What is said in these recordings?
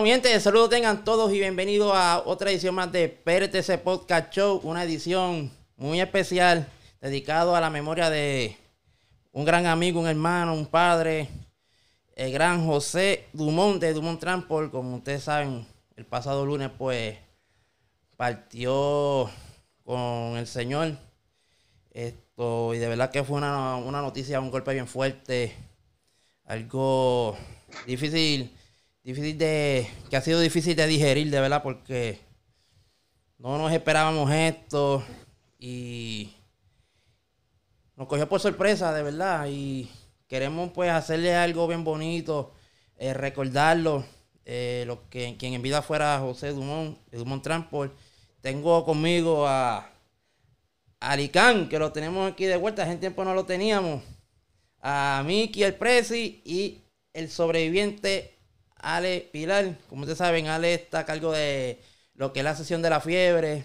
Bueno, saludos tengan todos y bienvenidos a otra edición más de PRTC Podcast Show, una edición muy especial dedicado a la memoria de un gran amigo, un hermano, un padre, el gran José Dumont de Dumont Transport. Como ustedes saben, el pasado lunes pues partió con el Señor. Esto, y de verdad que fue una, una noticia, un golpe bien fuerte, algo difícil difícil de, que ha sido difícil de digerir, de verdad, porque no nos esperábamos esto y nos cogió por sorpresa, de verdad, y queremos pues hacerle algo bien bonito, eh, recordarlo, eh, lo que quien en vida fuera José Dumont, Dumont Transport. Tengo conmigo a Alicán, que lo tenemos aquí de vuelta, hace tiempo no lo teníamos, a Miki el Prezi y el sobreviviente Ale Pilar, como ustedes saben, Ale está a cargo de lo que es la sesión de la fiebre.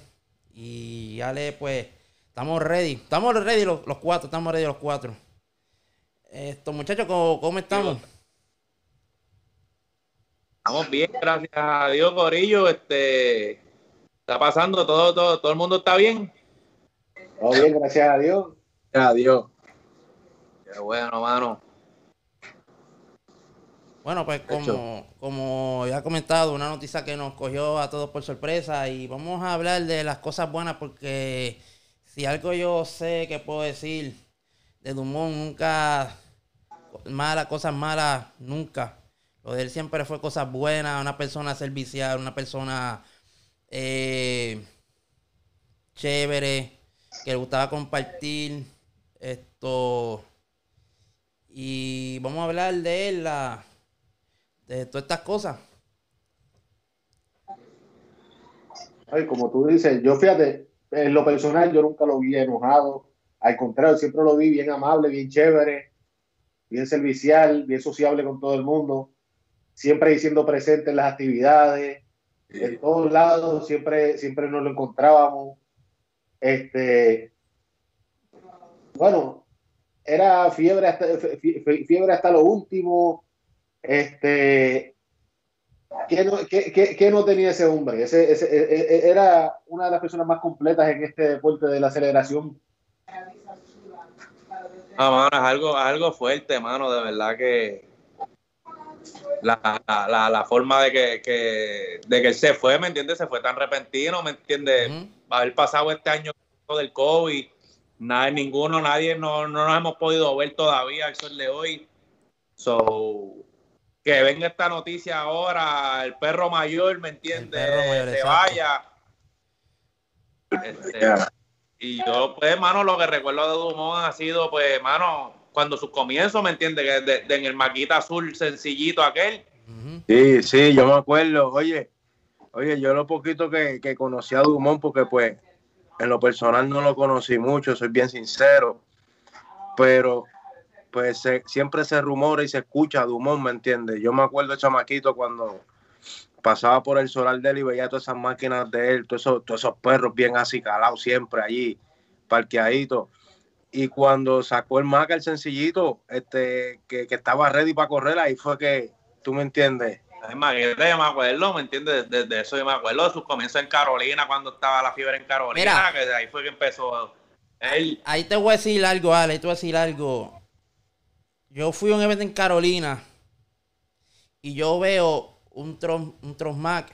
Y Ale, pues, estamos ready. Estamos ready los, cuatro, estamos ready los cuatro. Estos muchachos, ¿cómo, estamos? Estamos bien, gracias a Dios, Corillo. Este, está pasando, todo, todo, todo el mundo está bien. Todo bien, gracias a Dios. Gracias a Dios. Qué bueno, mano. Bueno, pues como, como ya he comentado, una noticia que nos cogió a todos por sorpresa y vamos a hablar de las cosas buenas porque si algo yo sé que puedo decir de Dumont, nunca malas, cosas malas, nunca. Lo de él siempre fue cosas buenas, una persona servicial, una persona eh, chévere, que le gustaba compartir esto. Y vamos a hablar de él, la de todas estas cosas. Ay, como tú dices, yo fíjate, en lo personal yo nunca lo vi enojado, al contrario, siempre lo vi bien amable, bien chévere, bien servicial, bien sociable con todo el mundo, siempre diciendo presente en las actividades, en todos lados, siempre, siempre nos lo encontrábamos. Este, bueno, era fiebre hasta, fiebre hasta lo último, este, ¿qué no, qué, no tenía ese hombre? Ese, ese, e, e, e, era una de las personas más completas en este deporte de la aceleración. Ah, mano, es algo, algo fuerte, mano, de verdad que la, la, la forma de que, que, de que él se fue, ¿me entiendes? Se fue tan repentino, ¿me entiendes? Haber pasado este año del COVID, nada, ninguno, nadie, no, no nos hemos podido ver todavía al sol de hoy. So, que venga esta noticia ahora, el perro mayor, ¿me entiendes? se vaya. Este, y yo, pues, hermano, lo que recuerdo de Dumont ha sido, pues, hermano, cuando sus comienzos, ¿me entiendes? Que en el maquita azul sencillito aquel. Sí, sí, yo me acuerdo. Oye, oye, yo lo poquito que, que conocí a Dumont, porque, pues, en lo personal no lo conocí mucho, soy bien sincero, pero pues siempre se rumora y se escucha Dumont, ¿me entiendes? Yo me acuerdo de chamaquito cuando pasaba por el solar de él y veía todas esas máquinas de él, todos esos, todos esos perros bien acicalados siempre allí, parqueaditos. Y cuando sacó el Maca, el sencillito, este, que, estaba ready para correr, ahí fue que, tú me entiendes. Es más, yo me acuerdo, ¿me entiendes? Desde eso yo me acuerdo de sus comienzos en Carolina, cuando estaba la fiebre en Carolina, que ahí fue que empezó él. Ahí te voy a decir algo, Ale, te voy a decir algo. Yo fui a un evento en Carolina y yo veo un, tron, un Tronsmac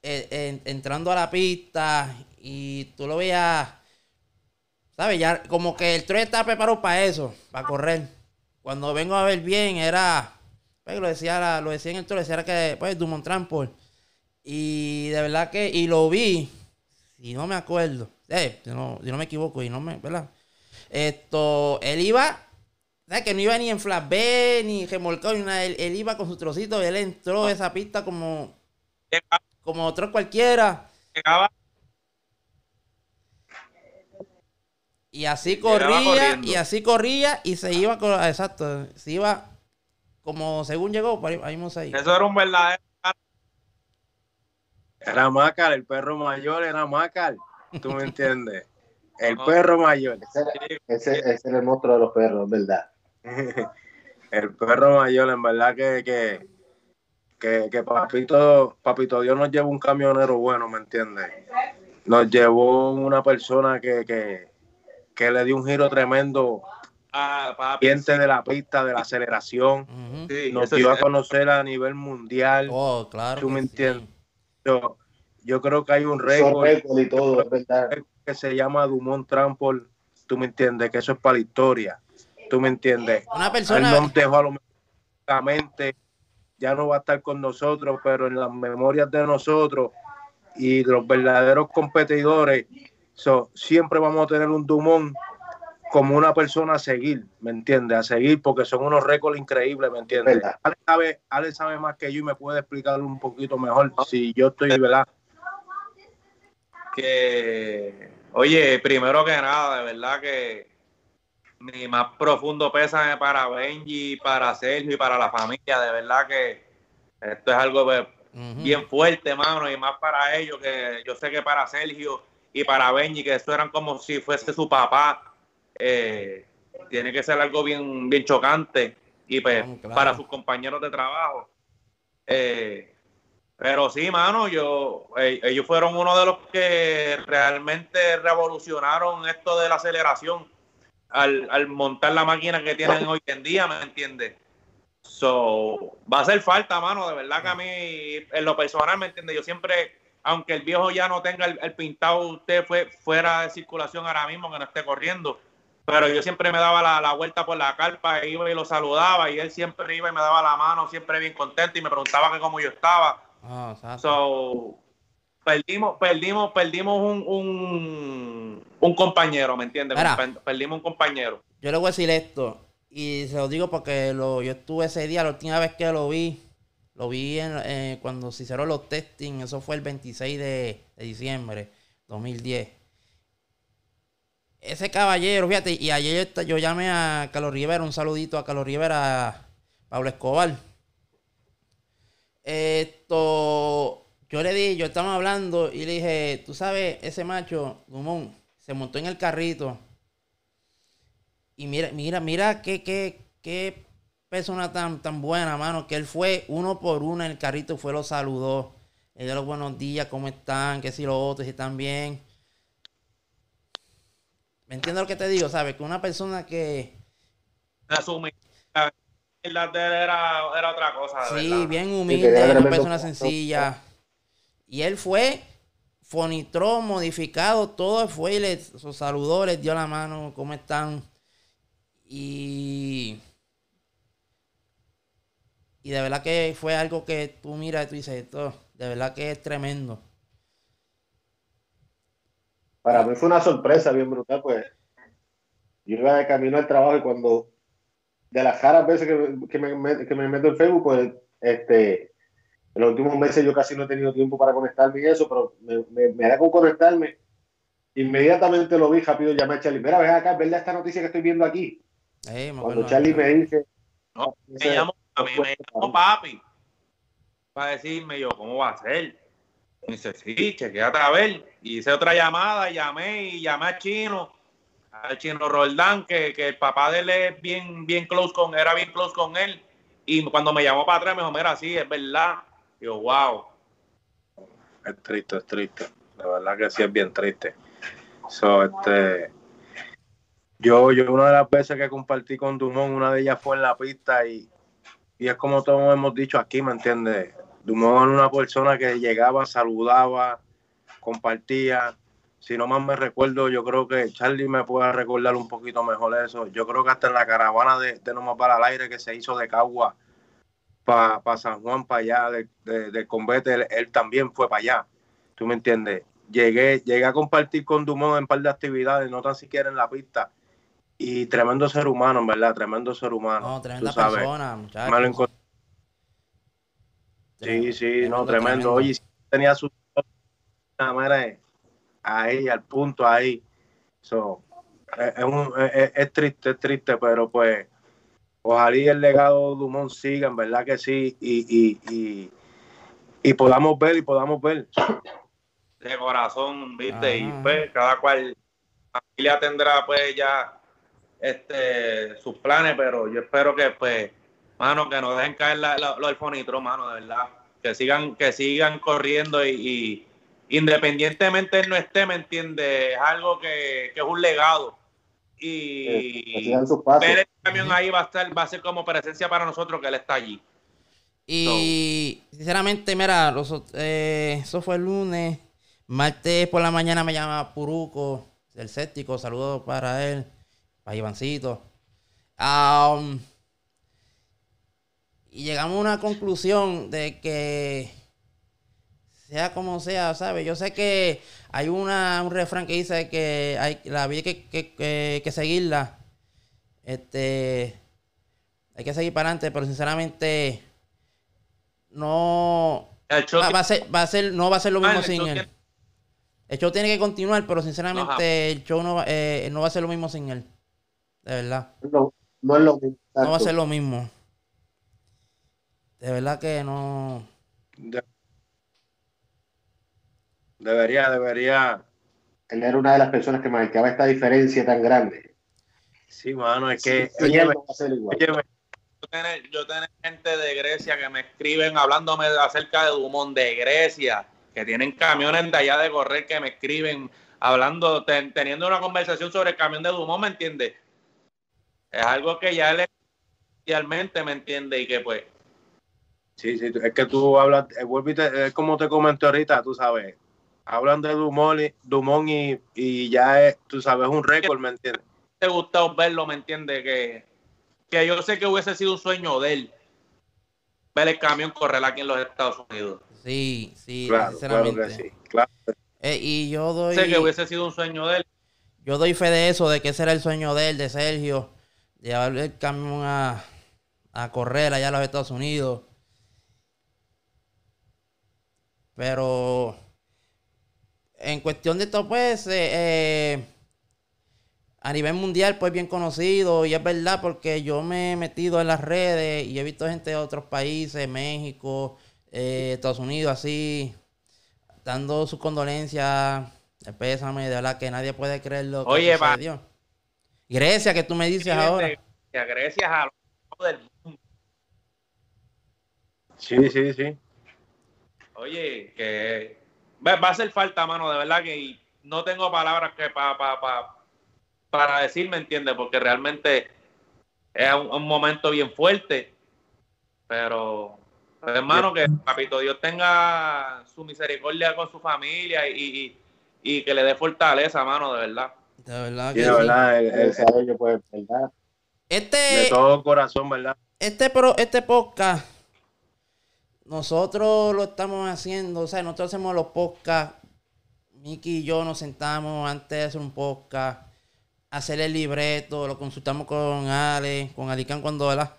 eh, entrando a la pista y tú lo veías, ¿sabes? Ya como que el tren está preparado para eso, para correr. Cuando vengo a ver bien, era, pues, lo decía, lo decía en el tren, decía que, pues, Dumont Transport. Y de verdad que, y lo vi, si no me acuerdo, eh, si, no, si no me equivoco, y no me, ¿verdad? Esto, él iba que no iba ni en flash B, ni remolcado, ni nada. Él, iba con su trocito, él entró a esa pista como, como otro cualquiera. Y así corría, y así corría, y se iba, con, exacto, se iba como según llegó, ahí ahí. Eso era un verdadero. Era Macal, el perro mayor era Macal, tú me entiendes. El perro mayor. Ese, ese, es el monstruo de los perros, ¿verdad? el perro mayor, en verdad que, que, que papito, papito Dios nos llevó un camionero bueno, ¿me entiendes? Nos llevó una persona que, que, que le dio un giro tremendo ah, de la pista, de la aceleración. nos dio a conocer a nivel mundial. Oh, claro. ¿Tú me entiendes? Yo, yo creo que hay un récord, y todo, que se llama Dumont Trampol. ¿Tú me entiendes? Que eso es para la historia. ¿Tú me entiendes? Una persona. Él nos dejó a lo ya no va a estar con nosotros, pero en las memorias de nosotros y de los verdaderos competidores, siempre vamos a tener un Dumont como una persona a seguir, ¿me entiendes? A seguir porque son unos récords increíbles, ¿me entiendes? Ale sabe, más que yo y me puede explicar un poquito mejor si yo estoy, ¿verdad? Que, oye, primero que nada, de verdad que mi más profundo pésame para Benji, para Sergio y para la familia, de verdad que esto es algo pues, bien fuerte, mano, y más para ellos, que yo sé que para Sergio y para Benji, que eso eran como si fuese su papá, eh, tiene que ser algo bien, bien chocante y pues para sus compañeros de trabajo. Eh, pero sí, mano, yo, eh, ellos fueron uno de los que realmente revolucionaron esto de la aceleración al, montar la máquina que tienen hoy en día, ¿me entiendes? So, va a hacer falta, mano, de verdad que a mí, en lo personal, ¿me entiendes? Yo siempre, aunque el viejo ya no tenga el, el pintado, usted fue fuera de circulación ahora mismo, que no esté corriendo, pero yo siempre me daba la, vuelta por la carpa, iba y lo saludaba y él siempre iba y me daba la mano, siempre bien contento y me preguntaba que cómo yo estaba. Ah, so, perdimos, perdimos, perdimos un, un, compañero, ¿me entiendes? perdimos un compañero. Yo le voy a decir esto, y se lo digo porque lo, yo estuve ese día, la última vez que lo vi, lo vi en, eh, cuando se hicieron los testing, eso fue el 26 de, de diciembre 2010 ese caballero, fíjate, y ayer yo, llamé a Carlos Rivera, un saludito a Carlos Rivera, Pablo Escobar. Esto, yo le di, yo estaba hablando y le dije, tú sabes, ese macho, Gumón, se montó en el carrito. Y mira, mira, mira qué, qué, qué persona tan, tan buena, mano, que él fue uno por uno en el carrito, fue, lo saludó. Le dio los buenos días, ¿cómo están? Que si los otros, si están bien ¿Me entiendes lo que te digo? ¿Sabes? Que una persona que. Asume. La era, era otra cosa. Sí, bien humilde, una persona sencilla. Y él fue, fonitró, modificado, todo fue y le saludó, les dio la mano, ¿cómo están? Y. Y de verdad que fue algo que tú miras y tú dices, esto, de verdad que es tremendo para mí fue una sorpresa bien brutal, pues yo iba de camino al trabajo y cuando de las raras veces que, me, meto en Facebook, pues este, en los últimos meses yo casi no he tenido tiempo para conectarme y eso, pero me, me, da con conectarme. Inmediatamente lo vi rápido, llamé a Charlie. Mira, ven acá, ¿verdad esta noticia que estoy viendo aquí? Cuando Charlie me dice... No, me llamó, a mí me llamó papi para decirme yo, ¿cómo va a ser? Y dice, sí, chequeate a ver. Y hice otra llamada, llamé y llamé a Chino, al Chino Roldán, que, el papá de él es bien, bien close con, era bien close con él. Y cuando me llamó para atrás, me dijo, mira, sí, es verdad. Yo, wow. Es triste, es triste. La verdad que sí es bien triste. So, este, yo, yo una de las veces que compartí con Dumont, una de ellas fue en la pista y, y es como todos hemos dicho aquí, ¿me entiendes? Dumont era una persona que llegaba, saludaba, compartía. Si no más me recuerdo, yo creo que Charlie me puede recordar un poquito mejor eso. Yo creo que hasta en la caravana de, de No Más para el Aire que se hizo de Cagua para San Juan, para allá, de, de, Convete, él, también fue para allá. ¿Tú me entiendes? Llegué, llegué a compartir con Dumont en un par de actividades, no tan siquiera en la pista. Y tremendo ser humano, verdad, tremendo ser humano. No, tremenda persona, muchachos. Sí, sí, no, tremendo. Oye, tenía su manera ahí, al punto, ahí. So, es, es, triste, es triste, pero pues ojalá el legado de Dumont siga, en verdad que sí, y, y, y, podamos ver y podamos ver. De corazón, viste, y pues cada cual familia tendrá pues ya este sus planes, pero yo espero que pues mano, que no dejen caer lo del fonitro, mano, de verdad. Que sigan, que sigan corriendo y, independientemente no esté, ¿me entiende? Es algo que, es un legado. Y ver el camión ahí va a estar, va a ser como presencia para nosotros que él está allí. Y sinceramente, mira, eh, eso fue el lunes. Martes por la mañana me llama Puruco, el séptico. Saludos para él, para Ivancito. y llegamos a una conclusión de que sea como sea, ¿sabes? Yo sé que hay una, un refrán que dice que hay, la vida hay que, que, seguirla. Este, hay que seguir para adelante, pero sinceramente no va, a ser, va a ser, no va a ser lo mismo sin él. El show tiene que continuar, pero sinceramente el show no va, eh, no va a ser lo mismo sin él. De verdad. No, no es lo mismo. No va a ser lo mismo. De verdad que no. Debería, debería. Él era una de las personas que marcaba esta diferencia tan grande. Sí, mano, es que. oye, yo tengo gente de Grecia que me escriben hablándome acerca de Dumont de Grecia, que tienen camiones de allá de correr que me escriben hablando, teniendo una conversación sobre el camión de Dumont, ¿me entiendes? Es algo que ya él realmente me entiende y que pues. Sí, sí, es que tú hablas, eh, es como te comenté ahorita, tú sabes, hablan de Dumont, y, Dumont y, ya es, tú sabes, un récord, ¿me entiendes? Te gusta verlo, ¿me entiendes? Que que yo sé que hubiese sido un sueño de él ver el camión correr aquí en los Estados Unidos. Sí, sí, sinceramente. sí, claro. Eh, y yo doy. Sé que hubiese sido un sueño de él. Yo doy fe de eso, de que ese era el sueño de él, de Sergio, llevar el camión a, a correr allá a los Estados Unidos. Pero en cuestión de esto, pues, eh, eh a nivel mundial, pues bien conocido. Y es verdad porque yo me he metido en las redes y he visto gente de otros países, México, eh, Estados Unidos, así, dando sus condolencias, el pésame, de verdad que nadie puede creer lo que Oye, sucedió. Grecia, que tú me dices ahora. Grecia, Grecia a lo del mundo. Sí, sí, sí. Oye, que va a hacer falta, mano, de verdad que no tengo palabras que para pa, para decir, ¿me entiendes? Porque realmente es un, momento bien fuerte. Pero, hermano, que Papito Dios tenga su misericordia con su familia y, que le dé fortaleza, mano, de verdad. De verdad que de verdad, Este, de todo corazón, ¿verdad? Este, pero, este podcast, nosotros lo estamos haciendo, o sea, nosotros hacemos los podcasts. Miki y yo nos sentamos antes de hacer un podcast hacer el libreto, lo consultamos con Ale, con Alicán cuando, ¿verdad?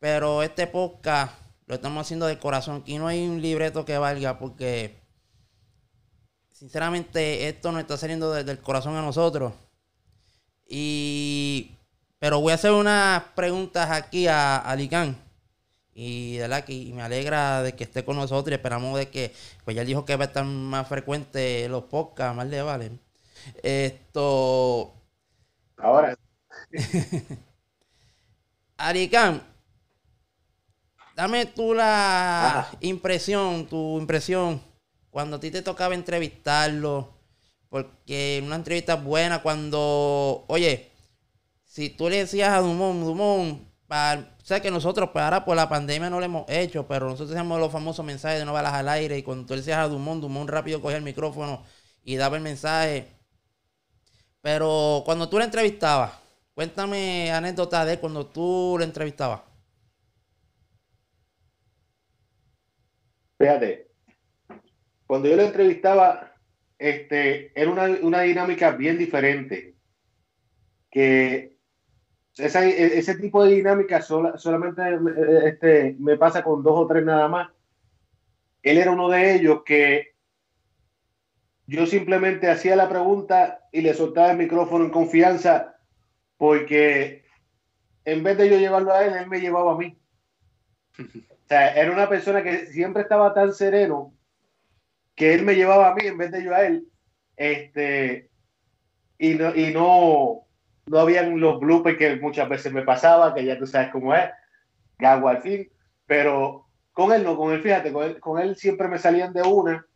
Pero este podcast lo estamos haciendo de corazón. Aquí no hay un libreto que valga porque, sinceramente, esto nos está saliendo desde el corazón a nosotros. Y, pero voy a hacer unas preguntas aquí a Alicán. Y, ¿verdad? que me alegra de que esté con nosotros y esperamos de que, pues ya dijo que va a estar más frecuente los podcasts, más le vale. Esto, Ahora. Aricán, dame tú la impresión, tu impresión, cuando a ti te tocaba entrevistarlo, porque una entrevista buena cuando, oye, si tú le decías a Dumont, Dumont, para, sé que nosotros, pues, por la pandemia no lo hemos hecho, pero nosotros hacemos los famosos mensajes de no balas al aire, y cuando le decías a Dumont, Dumont rápido cogía el micrófono y daba el mensaje pero cuando tú la entrevistabas, cuéntame anécdotas de cuando tú la entrevistabas. Fíjate, cuando yo la entrevistaba, este, era una, dinámica bien diferente. Que ese tipo de dinámica solamente este, me pasa con dos o tres nada más. Él era uno de ellos que yo simplemente hacía la pregunta y le soltaba el micrófono en confianza porque en vez de yo llevarlo a él, él me llevaba a mí. O sea, era una persona que siempre estaba tan sereno que él me llevaba a mí en vez de yo a él. Este, y no, y no, no habían los bloopers que muchas veces me pasaba, que ya tú sabes cómo es. gago al fin, pero con él no, con él, fíjate, con él, con él siempre me salían de una,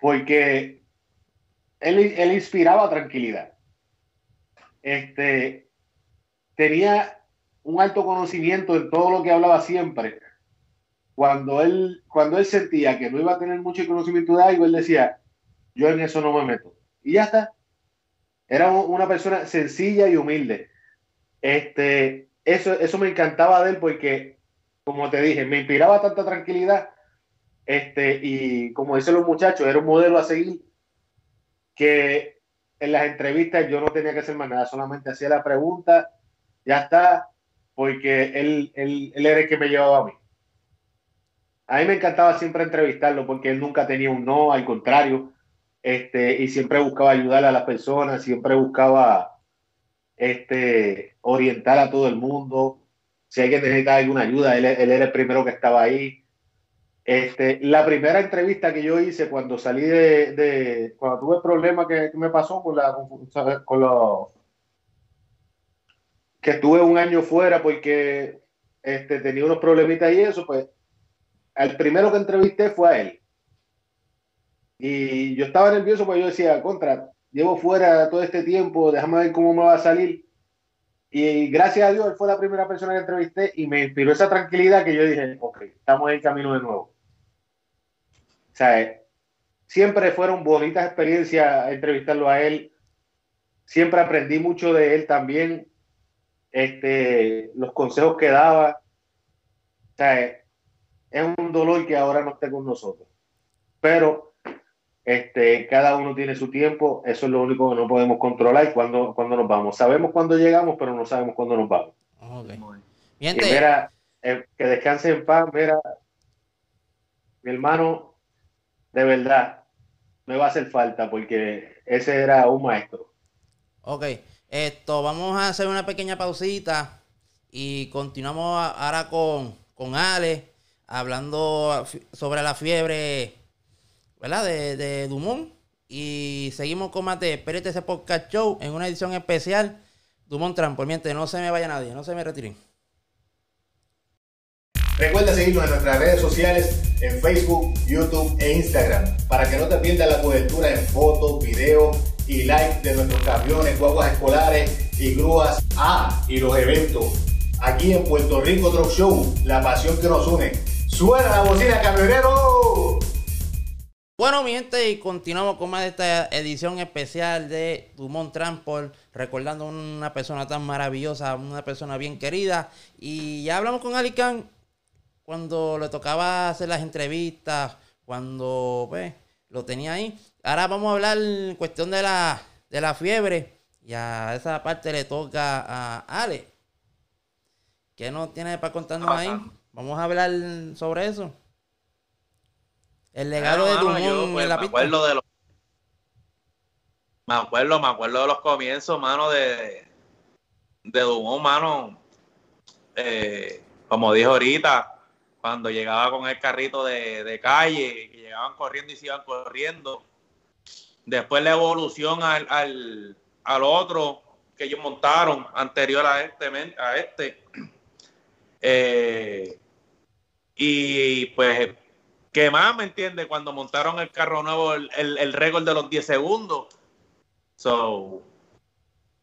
porque él, él inspiraba tranquilidad. Este, tenía un alto conocimiento en todo lo que hablaba siempre. Cuando él, cuando él sentía que no iba a tener mucho conocimiento de algo, él decía, yo en eso no me meto. Y ya está. Era una persona sencilla y humilde. Este, eso, eso me encantaba de él porque, como te dije, me inspiraba tanta tranquilidad. Este, y como dicen los muchachos, era un modelo a seguir que en las entrevistas yo no tenía que hacer más nada, solamente hacía la pregunta, ya está, porque él, él, él era el que me llevaba a mí. A mí me encantaba siempre entrevistarlo porque él nunca tenía un no, al contrario, este, y siempre buscaba ayudar a las personas, siempre buscaba este, orientar a todo el mundo. Si alguien necesitaba alguna ayuda, él, él, era el primero que estaba ahí. Este, la primera entrevista que yo hice cuando salí de, cuando tuve el problema que, me pasó con la con los que estuve un año fuera porque este, tenía unos problemitas y eso, pues el primero que entrevisté fue a él. Y yo estaba nervioso porque yo decía, contra, llevo fuera todo este tiempo, déjame ver cómo me va a salir. Y gracias a Dios, él fue la primera persona que entrevisté y me inspiró esa tranquilidad que yo dije, ok, estamos en camino de nuevo. O sea, siempre fueron bonitas experiencias entrevistarlo a él. Siempre aprendí mucho de él también. Este, los consejos que daba. O sea, es un dolor que ahora no esté con nosotros. Pero este, cada uno tiene su tiempo, eso es lo único que no podemos controlar cuando, cuando nos vamos. Sabemos cuándo llegamos, pero no sabemos cuándo nos vamos. Okay. Y mira, eh, que descanse en paz, mira, mi hermano, de verdad, me va a hacer falta porque ese era un maestro. Ok, esto, vamos a hacer una pequeña pausita y continuamos ahora con, con Ale, hablando sobre la fiebre ¿verdad? De, de Dumont. Y seguimos con más de Espérate ese podcast show en una edición especial. Dumont Transpormiente, no se me vaya nadie, no se me retiren. Recuerda seguirnos en nuestras redes sociales en Facebook, YouTube e Instagram para que no te pierdas la cobertura en fotos, videos y likes de nuestros camiones, guaguas escolares y grúas. Ah, y los eventos. Aquí en Puerto Rico Truck Show, la pasión que nos une. ¡Suena la bocina, camionero! Bueno, mi gente, y continuamos con más de esta edición especial de Dumont Transport, recordando una persona tan maravillosa, una persona bien querida. Y ya hablamos con Alican cuando le tocaba hacer las entrevistas, cuando pues, lo tenía ahí. Ahora vamos a hablar en cuestión de la, de la fiebre. Y a esa parte le toca a Ale. ¿Qué nos tiene para contarnos ahí? Vamos a hablar sobre eso. El legado de Dumont yo, pues, en la me acuerdo de los me acuerdo, me acuerdo de los comienzos, mano, de, de Dumont, mano. Eh, como dijo ahorita, cuando llegaba con el carrito de, de, calle, que llegaban corriendo y se iban corriendo. Después la evolución al, al, al otro que ellos montaron anterior a este. A este. Eh, y pues que más, ¿me entiende? Cuando montaron el carro nuevo, el, el, el récord de los 10 segundos. So,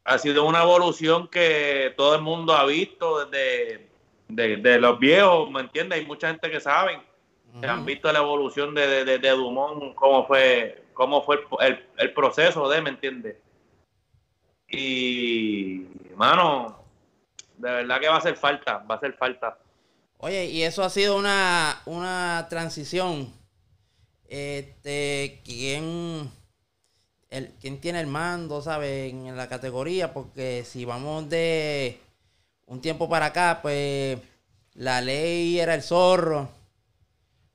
ha sido una evolución que todo el mundo ha visto desde de, de los viejos, ¿me entiendes? Hay mucha gente que saben, uh -huh. que han visto la evolución de, de, de, Dumont, cómo fue, cómo fue el, el proceso de, ¿me entiendes? Y, mano, de verdad que va a hacer falta, va a hacer falta. Oye, y eso ha sido una, una transición. Este, ¿quién, el, ¿quién tiene el mando, sabe, en la categoría? Porque si vamos de un tiempo para acá, pues la ley era el zorro.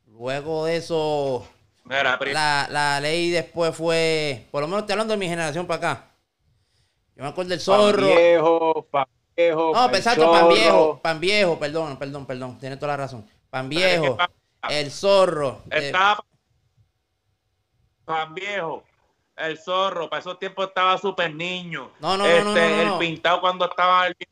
Luego de eso, Mira, la, la ley después fue, por lo menos estoy hablando de mi generación para acá. Yo me acuerdo del zorro. Pa viejo, pa viejo. No, exacto, pan viejo, pan viejo, perdón, perdón, perdón, tiene toda la razón. Pan viejo, el zorro. Estaba pan viejo, el zorro, para esos tiempos estaba súper niño. No, no, este, no, no, no, El pintado cuando estaba el que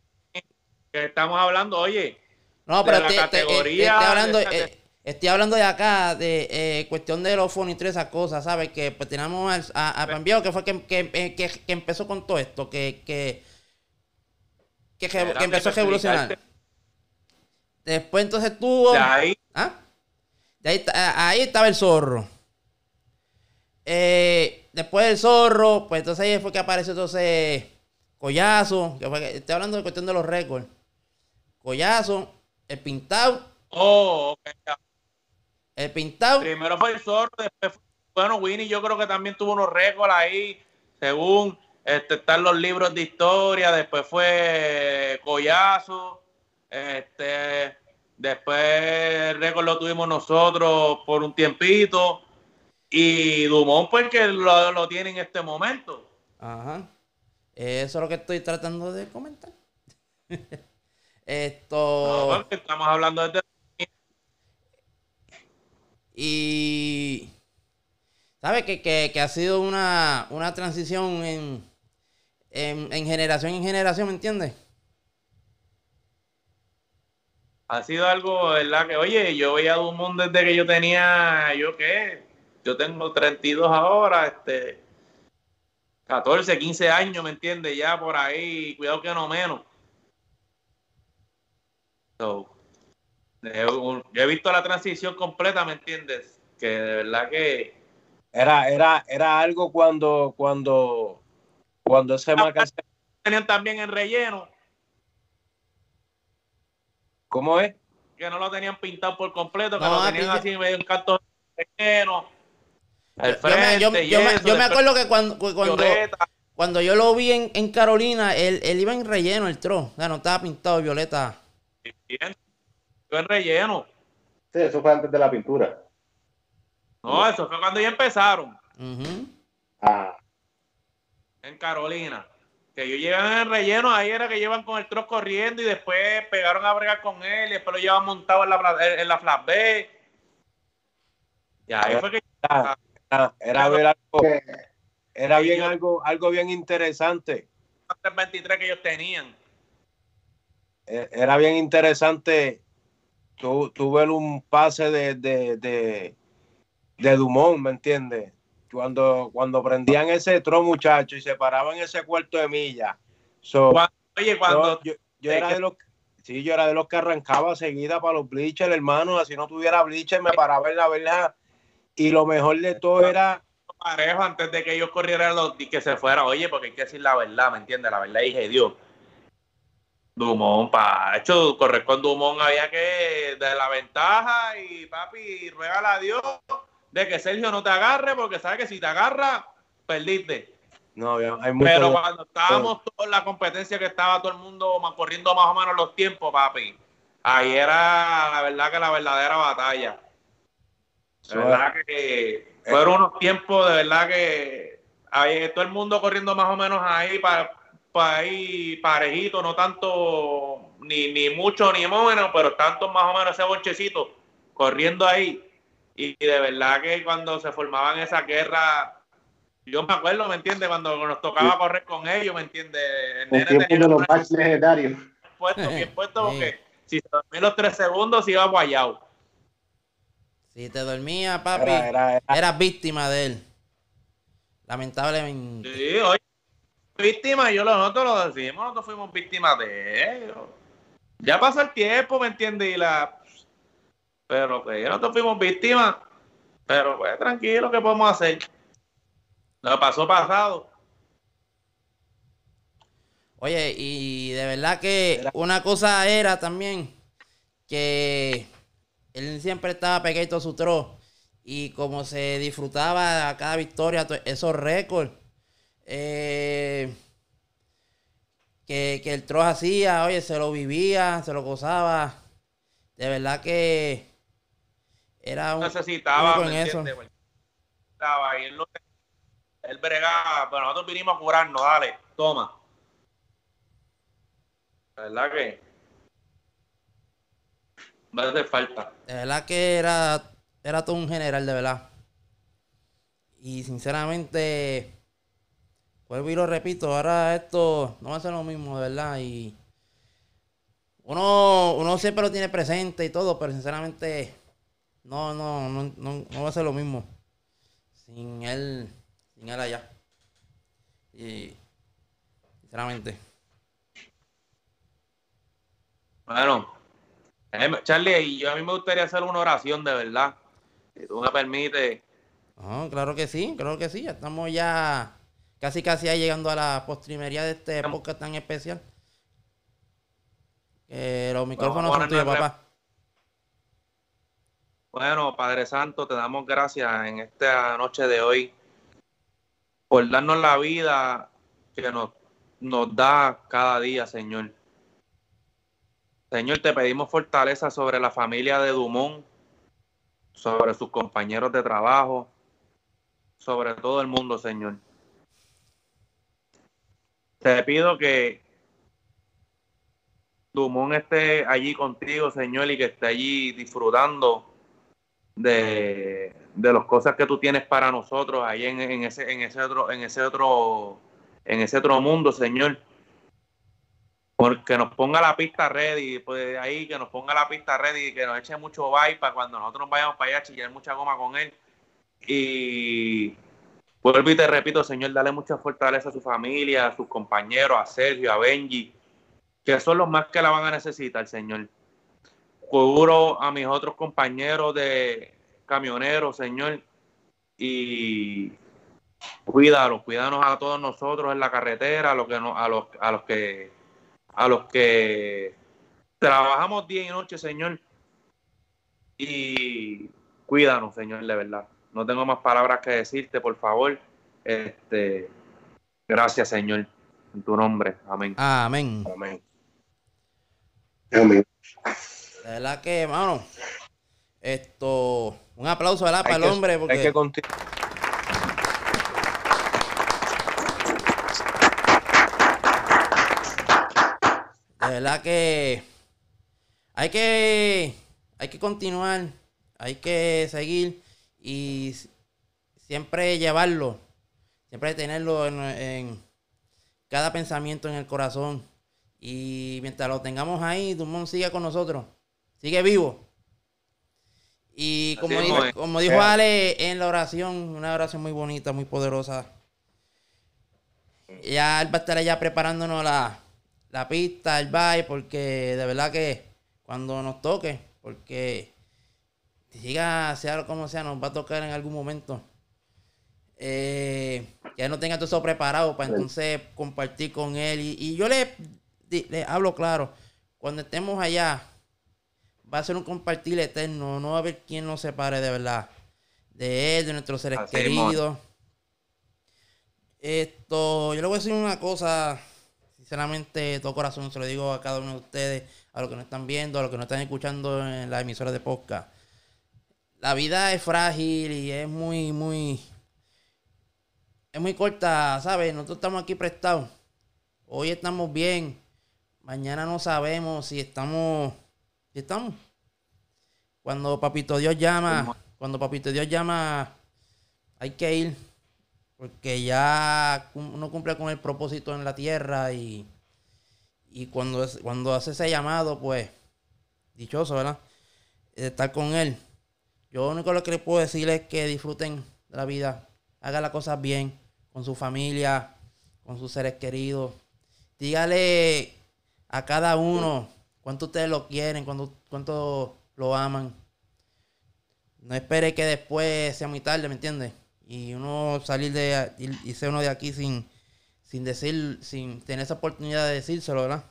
estamos hablando, oye, No, pero de la te- te- te- categoría estoy hablando, de esa- eh, estoy hablando de acá, de eh, cuestión de los fondos y todas esas cosas, ¿sabes? Que pues tenemos al- a, a Pambiao, que fue que, que, eh, que- que empezó con todo esto, que, que, que, empezó a explicarte. Después entonces tuvo... De ahí, ¿Ah? De ahí, estaba el zorro. Eh, después del zorro, pues entonces ahí fue que apareció entonces Collazo, que fue estoy hablando de cuestión de los récords. Collazo, el pintado, oh, ok, el pintado. primero fue el zorro, después fue, bueno, Winnie yo creo que también tuvo unos récords ahí, según este, están los libros de historia, después fue Collazo, este, después el récord lo tuvimos nosotros por un tiempito, y Dumont pues que lo, lo tiene en este momento. Ajá. Eso es lo que estoy tratando de comentar. Esto. No, porque estamos hablando de Y. ¿Sabes? Que, que, que ha sido una, una transición en, en, en generación en generación, ¿me entiendes? ha sido algo, ¿verdad? Que, oye, yo veía a Dumont desde que yo tenía, ¿yo qué? Yo tengo 32 ahora, este, 14, 15 años, ¿me entiendes? Ya por ahí, cuidado que no menos. So, yo he visto la transición completa, ¿me entiendes? Que de verdad que... Era, era, era algo cuando, cuando, cuando ese marca, Tenían también en relleno, ¿cómo es? que no lo tenían pintado por completo, que No, lo tenían principio- así medio en canto de relleno. El Yo me, yo- yo me- yo me acuerdo que cuando, cu- cuando, violeta. cuando yo lo vi en, en Carolina, él, él iba en relleno el tro. O sea, no estaba pintado violeta. Bien. Yo en relleno. Sí, eso fue antes de la pintura. No, eso fue cuando ya empezaron Ujú. Ah, en Carolina. Que yo llegan en el relleno, ahí era que llevan con el troz corriendo y después pegaron a bregar con él y después lo llevan montado en la, en la flat B. Y ahí fue que Era, era, era ver algo, era bien algo, algo bien interesante. el 23 que ellos tenían. Eh, Era bien interesante tú, tú ver un pase de, de, de, de Dumont, ¿me entiendes? Cuando, cuando prendían ese tro, muchacho, y se paraban ese cuarto de milla. So, Cuando- oye, cuando yo, yo- era de los sí, yo era de los que arrancaba seguida para los bleachers, hermano. Si no tuviera bleachers, me paraba en la verdad. Y lo mejor de todo era parejo antes de que ellos corrieran los y que se fuera, oye, porque hay que decir la verdad, ¿me entiendes? La verdad, dije Dios. Dumont, pa, hecho, correr con Dumont había que de la ventaja y papi, ruégale a Dios de que Sergio no te agarre, porque sabe que si te agarra, perdiste. no, hay mucho Pero cuando estábamos todos en la competencia que estaba todo el mundo corriendo más o menos los tiempos, papi, ahí era la verdad que la verdadera batalla. So, verdad que fueron unos tiempos de verdad que ahí, todo el mundo corriendo más o menos ahí para ahí parejito, no tanto ni, ni mucho ni menos, pero tanto más o menos ese bonchecito corriendo ahí. Y, de verdad que cuando se formaban esas guerras, yo me acuerdo, ¿me entiendes? Cuando nos tocaba correr con ellos, ¿me entiendes? El el nene tiempo tenía de los que matches legendarios. puesto, bien puesto, porque si se dormía los tres segundos, iba guayado. Si te dormía, papi, era, era- era- eras víctima de él. Lamentablemente. Sí, oye, víctima, yo lo- nosotros lo decimos, nosotros fuimos víctimas de ellos. Ya pasó el tiempo, ¿me entiendes? Y la... Pero pues nosotros fuimos víctimas. Pero pues tranquilo, ¿qué podemos hacer? Lo pasó pasado. Oye, y de verdad que una cosa era también que él siempre estaba pegadito a su tro. Y como se disfrutaba a cada victoria, to- esos récords eh, que, que el tro hacía, oye, se lo vivía, se lo gozaba. De verdad que era un necesitaba, único ¿me en eso. Necesitaba, y él, él bregaba, pero nosotros vinimos a curarnos, dale, toma. La verdad que va a hacer falta. De verdad que era, era todo un general, de verdad. Y sinceramente, vuelvo y lo repito, ahora esto no va a ser lo mismo, de verdad. Y uno, uno siempre lo tiene presente y todo, pero sinceramente no, no, no, no, no va a ser lo mismo sin él, sin él allá. Y sinceramente. Bueno, eh, Charlie, y yo a mí me gustaría hacer una oración de verdad. Si tú me permites. No, claro que sí, claro que sí. Ya estamos ya casi casi ahí llegando a la postrimería de este podcast tan especial. Los micrófonos son tuyos, papá. Bueno, Padre Santo, te damos gracias en esta noche de hoy por darnos la vida que nos, nos da cada día, Señor. Señor, te pedimos fortaleza sobre la familia de Dumont, sobre sus compañeros de trabajo, sobre todo el mundo, Señor. Te pido que Dumont esté allí contigo, Señor, y que esté allí disfrutando de, de las cosas que tú tienes para nosotros ahí en, en, ese, en ese otro, en ese otro, en ese otro mundo, Señor. Porque nos ponga la pista ready, pues ahí que nos ponga la pista ready, que nos eche mucho bye para cuando nosotros nos vayamos para allá chillar mucha goma con él. Y vuelvo y te repito, Señor, dale mucha fortaleza a su familia, a sus compañeros, a Sergio, a Benji, que son los más que la van a necesitar, Señor. Cubro a mis otros compañeros de camioneros, Señor, y cuídalos, cuídanos a todos nosotros en la carretera, a los que no, a los, a los que a los que trabajamos día y noche, Señor, y cuídanos, Señor, de verdad. No tengo más palabras que decirte, por favor. Este, gracias, Señor, en tu nombre. Amén. Amén. Amén. Amén. De verdad que, hermano, esto, un aplauso, ¿verdad? Para Hay el que- hombre, hay porque que conti- de verdad que hay que, hay que continuar, hay que seguir y siempre llevarlo, siempre tenerlo en, en cada pensamiento en el corazón. Y mientras lo tengamos ahí, Dumont sigue con nosotros, sigue vivo. Y como, dijo, como dijo Ale en la oración, una oración muy bonita, muy poderosa. Ya él va a estar allá preparándonos la, la pista, el baile, porque de verdad que cuando nos toque, porque siga, sea como sea, nos va a tocar en algún momento. Eh, que él no tenga todo eso preparado para entonces compartir con él. Y, y yo le, le hablo claro, cuando estemos allá, va a ser un compartir eterno. No va a haber quien nos separe de verdad. De él, de nuestros seres Así queridos. Esto, yo le voy a decir una cosa, sinceramente, de todo corazón, se lo digo a cada uno de ustedes, a los que nos están viendo, a los que nos están escuchando en la emisora de podcast. La vida es frágil y es muy, muy, es muy corta, ¿sabes? Nosotros estamos aquí prestados. Hoy estamos bien, mañana no sabemos si estamos, estamos. Cuando Papito Dios llama, cuando Papito Dios llama, hay que ir porque ya uno cumple con el propósito en la tierra y, y cuando, es- cuando hace ese llamado, pues, dichoso, ¿verdad? De estar con él. Yo lo único lo que les puedo decir es que disfruten de la vida, hagan las cosas bien, con su familia, con sus seres queridos. Dígale a cada uno cuánto ustedes lo quieren, cuánto, cuánto lo aman. No espere que después sea muy tarde, ¿me entiendes? Y uno salir de ser uno de aquí sin, sin decir, sin tener esa oportunidad de decírselo, ¿verdad?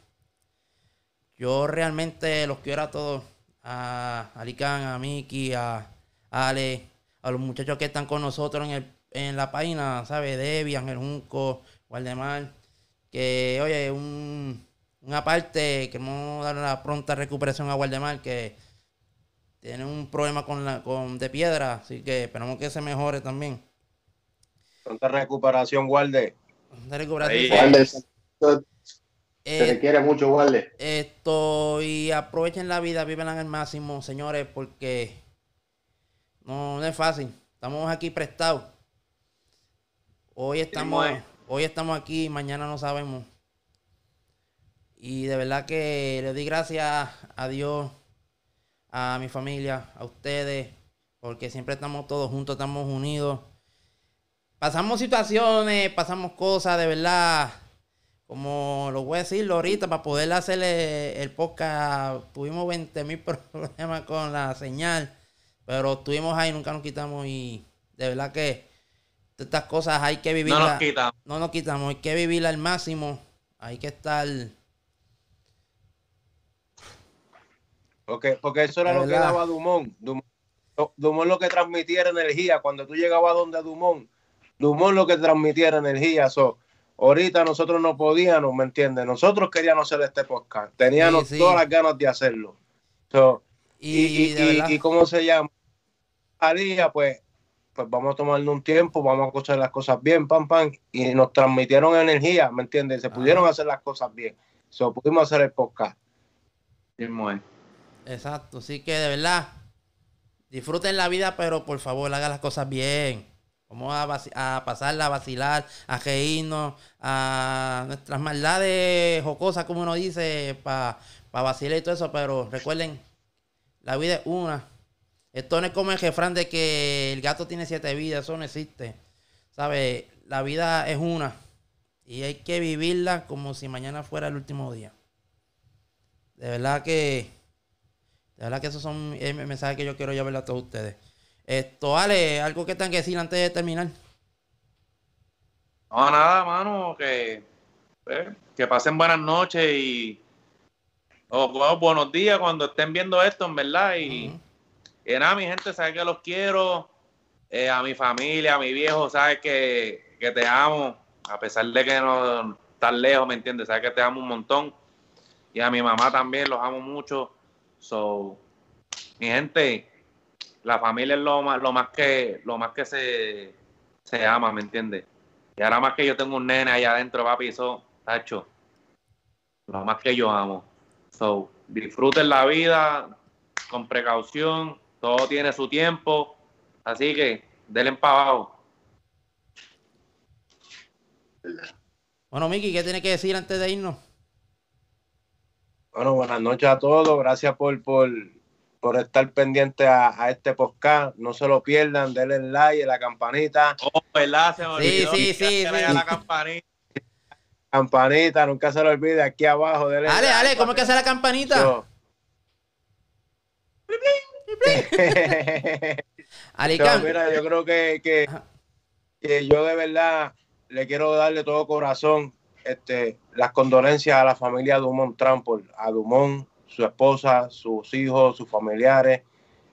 Yo realmente los quiero a todos, a Alicán, a Miki, a Ale, a los muchachos que están con nosotros en, el, en la página, ¿sabes? Debbie, Ángel Junco, Waldemar, que, oye, un, una parte, queremos dar una pronta recuperación a Waldemar, que tiene un problema con la con de piedra, así que esperamos que se mejore también. Pronta recuperación, guarde. De recuperación. Ahí. Guarde, se Eh, te quiere mucho, Guarde. Esto, y aprovechen la vida, vivan al máximo, señores, porque no, no es fácil. Estamos aquí prestados. Hoy estamos, es. hoy estamos aquí, mañana no sabemos. Y de verdad que le doy gracias a Dios, a mi familia, a ustedes, porque siempre estamos todos juntos, estamos unidos. Pasamos situaciones, pasamos cosas, de verdad. Como lo voy a decirlo ahorita, para poder hacer el, podcast, tuvimos 20 mil problemas con la señal, pero estuvimos ahí, nunca nos quitamos y de verdad que estas cosas hay que vivirlas. No nos quitamos. No nos quitamos, hay que vivirla al máximo, hay que estar Porque, porque eso era lo que daba Dumont. Dumont. Dumont lo que transmitiera energía. Cuando tú llegabas donde Dumont, Dumont lo que transmitiera energía. So, ahorita nosotros no podíamos, ¿me entiendes? Nosotros queríamos hacer este podcast. Teníamos todas las ganas de hacerlo. y, y, cómo se llama? Haría, pues, pues vamos a tomarle un tiempo, vamos a hacer las cosas bien, pam, pam. Y nos transmitieron energía, ¿me entiendes? Se pudieron hacer las cosas bien. So, pudimos hacer el podcast. Bien, Exacto, así que de verdad, disfruten la vida, pero por favor hagan las cosas bien. Vamos a, pasarla, a vacilar, a reírnos, a nuestras maldades jocosas, como uno dice, para vacilar y todo eso, pero recuerden, la vida es una. Esto no es como el jefrán de que el gato tiene siete vidas, eso no existe. ¿Sabe? La vida es una. Y hay que vivirla como si mañana fuera el último día. De verdad que de verdad que esos son mensajes que yo quiero llevarle a todos ustedes. Esto, Ale, algo que tengan que decir antes de terminar. No, nada, mano, que, pues, que pasen buenas noches y o buenos días cuando estén viendo esto, en verdad. Y, nada, mi gente, sabe que los quiero. Eh, a mi familia, a mi viejo, sabes que, que, te amo. A pesar de que no estás lejos, ¿me entiendes? Sabes que te amo un montón. Y a mi mamá también, los amo mucho. So, mi gente, la familia es lo más, lo más que, lo más que se, se ama, ¿me entiendes? Y ahora más que yo tengo un nene allá adentro, papi, eso, tacho, lo más que yo amo. So, disfruten la vida con precaución, todo tiene su tiempo, así que denle para abajo. Bueno, Miki, ¿qué tiene que decir antes de irnos? Bueno, buenas noches a todos. Gracias por, por, por estar pendiente a, este podcast. No se lo pierdan. Denle like y la campanita. Oh, ¿verdad? Se me sí, sí, sí, sí. La campanita. Campanita, nunca se lo olvide. Aquí abajo. Dale, dale, dale. ¿Cómo es que hace la campanita? Yo. mira, yo creo que, que, que yo de verdad le quiero darle todo corazón este, las condolencias a la familia Dumont Trampol, a Dumont, su esposa, sus hijos, sus familiares,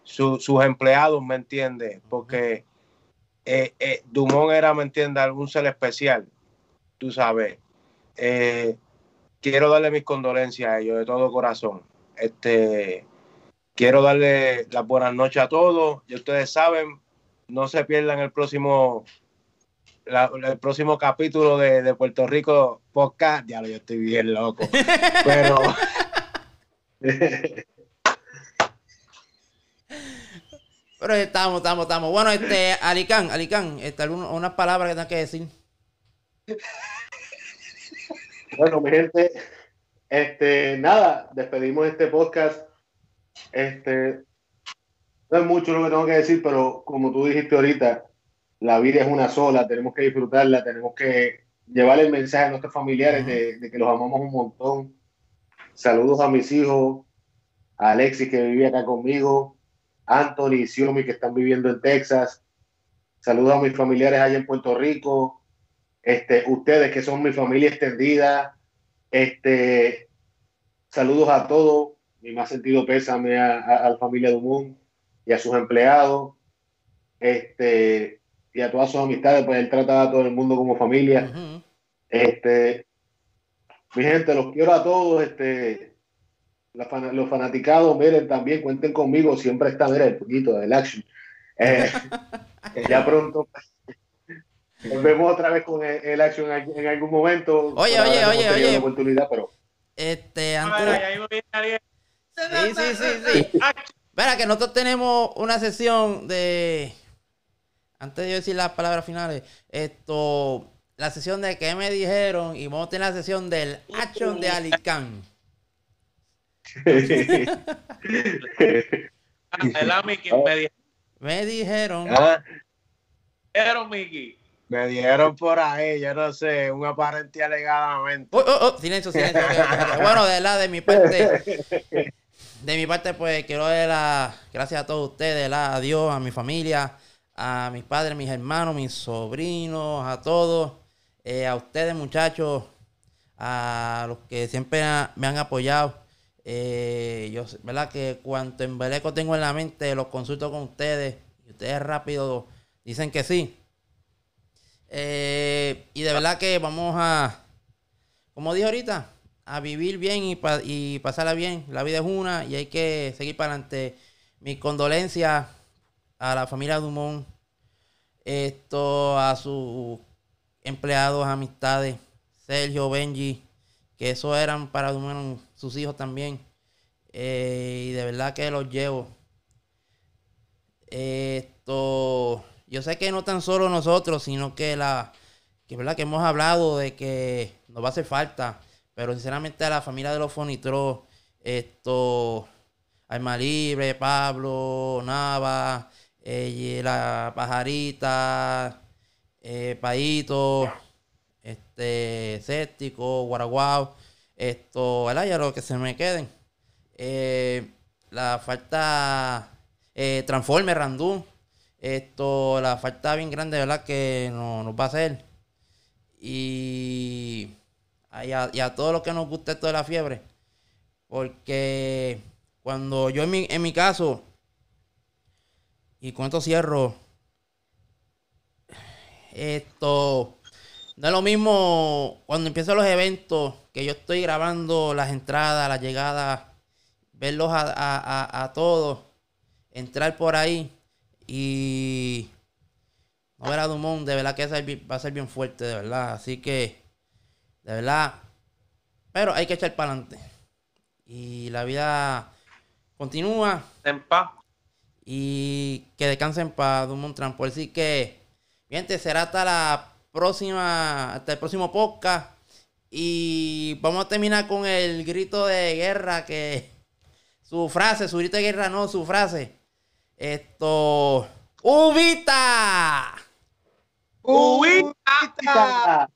sus empleados, ¿me entiendes? Porque eh, eh, Dumont era, ¿me entiendes?, algún ser especial, tú sabes. Eh, quiero darle mis condolencias a ellos de todo corazón. Este, quiero darle las buenas noches a todos. Y ustedes saben, no se pierdan el próximo el próximo capítulo de, Puerto Rico podcast, ya lo yo estoy bien loco. Pero. Pero estamos, estamos, estamos. Bueno, este, Alicán, Alicán, este, unas palabras que tengas que decir. Bueno, mi gente, este, nada, despedimos este podcast. Este, no es mucho lo que tengo que decir, pero como tú dijiste ahorita, la vida es una sola, tenemos que disfrutarla, tenemos que llevar el mensaje a nuestros familiares de, que los amamos un montón. Saludos a mis hijos, a Alexis que vivía acá conmigo, Anthony y Xiomi que están viviendo en Texas. Saludos a mis familiares allá en Puerto Rico. Este, ustedes que son mi familia extendida. Este, saludos a todos. Mi más sentido pésame a, la familia Dumont y a sus empleados. Este, y a todas sus amistades, pues él trataba a todo el mundo como familia. Este, mi gente, los quiero a todos, este, los, fanaticados, miren, también cuenten conmigo, siempre está, mira, el poquito del action. Eh, ya pronto nos vemos otra vez con el, action en, algún momento. Oye, oye, oye, oye. Oportunidad, pero... Este, antes... Sí, sí, sí, sí. Espera, que nosotros tenemos una sesión de antes de decir las palabras finales, esto, la sesión de qué me dijeron y vamos a tener la sesión del action de Alicán. ¿Verdad, Miki? Me dijeron, Me dijeron. Ah, Miki. me dijeron por ahí, yo no sé, un aparente alegadamente. Oh, oh, oh, silencio, silencio. bueno, de la de mi parte. De mi parte, pues quiero dar las gracias a todos ustedes, ¿verdad? a Dios, a mi familia, a mis padres, mis hermanos, mis sobrinos, a todos, eh, a ustedes muchachos, a los que siempre me han apoyado. Eh, yo, ¿verdad? Que cuanto embeleco tengo en la mente, los consulto con ustedes y ustedes rápido dicen que sí. Eh, y de verdad que vamos a, como dije ahorita, a vivir bien y, pa- y pasarla bien. La vida es una y hay que seguir para adelante. Mis condolencias a la familia Dumont, esto, a sus empleados, amistades, Sergio, Benji, que eso eran para sus hijos también. Eh, y de verdad que los llevo. Esto, yo sé que no tan solo nosotros, sino que la, que verdad que hemos hablado de que nos va a hacer falta, pero sinceramente a la familia de los Fonitros, esto, Alma Libre, Pablo, Nava, eh, la Pajarita, eh, Paito, este, Séptico, Guaraguao, esto, ¿verdad? Ya lo que se me queden. Eh, la falta eh, Transformer, Randú. Esto, la falta bien grande, ¿verdad? Que no- nos va a hacer. Y, y a, y a todos los que nos gusta esto de la fiebre. Porque cuando yo en mi, en mi caso, y con esto cierro, esto, no es lo mismo cuando empiezan los eventos, que yo estoy grabando las entradas, las llegadas, verlos a, a, a, a todos, entrar por ahí y no ver a Dumont, de verdad que va a ser bien- fuerte, de verdad. Así que, de verdad, pero hay que echar para adelante. Y la vida continúa En paz. Y que descansen para Dumont Transport. Así que, gente, será hasta la próxima, hasta el próximo podcast. Y vamos a terminar con el grito de guerra que su frase, su grito de guerra no, su frase. Esto, ¡Ubita! ¡Ubita!